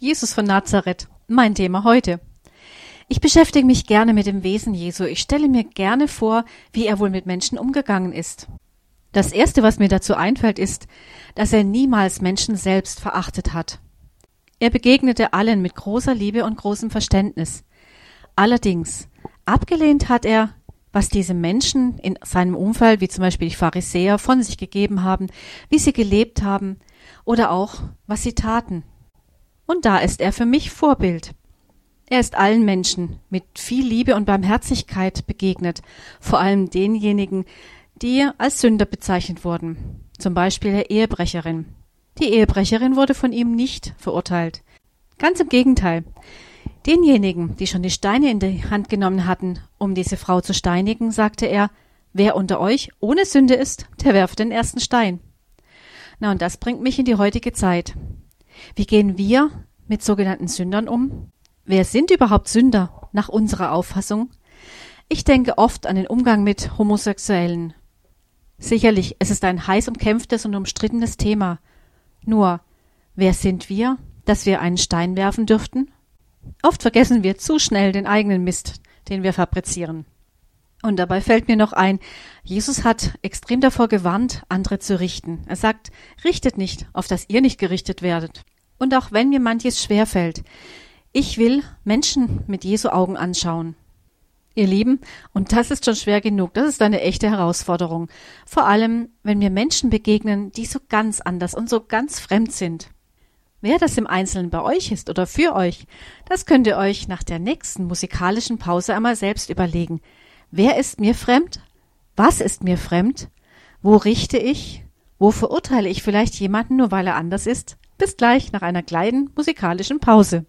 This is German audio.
Jesus von Nazareth, mein Thema heute. Ich beschäftige mich gerne mit dem Wesen Jesu. Ich stelle mir gerne vor, wie er wohl mit Menschen umgegangen ist. Das Erste, was mir dazu einfällt, ist, dass er niemals Menschen selbst verachtet hat. Er begegnete allen mit großer Liebe und großem Verständnis. Allerdings, abgelehnt hat er, was diese Menschen in seinem Umfeld, wie zum Beispiel die Pharisäer, von sich gegeben haben, wie sie gelebt haben oder auch, was sie taten. Und da ist er für mich Vorbild. Er ist allen Menschen mit viel Liebe und Barmherzigkeit begegnet, vor allem denjenigen, die als Sünder bezeichnet wurden, zum Beispiel der Ehebrecherin. Die Ehebrecherin wurde von ihm nicht verurteilt. Ganz im Gegenteil. Denjenigen, die schon die Steine in die Hand genommen hatten, um diese Frau zu steinigen, sagte er, wer unter euch ohne Sünde ist, der werft den ersten Stein. Na, und das bringt mich in die heutige Zeit. Wie gehen wir mit sogenannten Sündern um? Wer sind überhaupt Sünder nach unserer Auffassung? Ich denke oft an den Umgang mit Homosexuellen. Sicherlich, es ist ein heiß umkämpftes und umstrittenes Thema. Nur, wer sind wir, dass wir einen Stein werfen dürften? Oft vergessen wir zu schnell den eigenen Mist, den wir fabrizieren. Und dabei fällt mir noch ein, Jesus hat extrem davor gewarnt, andere zu richten. Er sagt, richtet nicht, auf dass ihr nicht gerichtet werdet. Und auch wenn mir manches schwerfällt, ich will Menschen mit Jesu Augen anschauen. Ihr Lieben, und das ist schon schwer genug, das ist eine echte Herausforderung. Vor allem, wenn mir Menschen begegnen, die so ganz anders und so ganz fremd sind. Wer das im Einzelnen bei euch ist oder für euch, das könnt ihr euch nach der nächsten musikalischen Pause einmal selbst überlegen. Wer ist mir fremd? Was ist mir fremd? Wo richte ich? Wo verurteile ich vielleicht jemanden nur weil er anders ist? Bis gleich nach einer kleinen musikalischen Pause.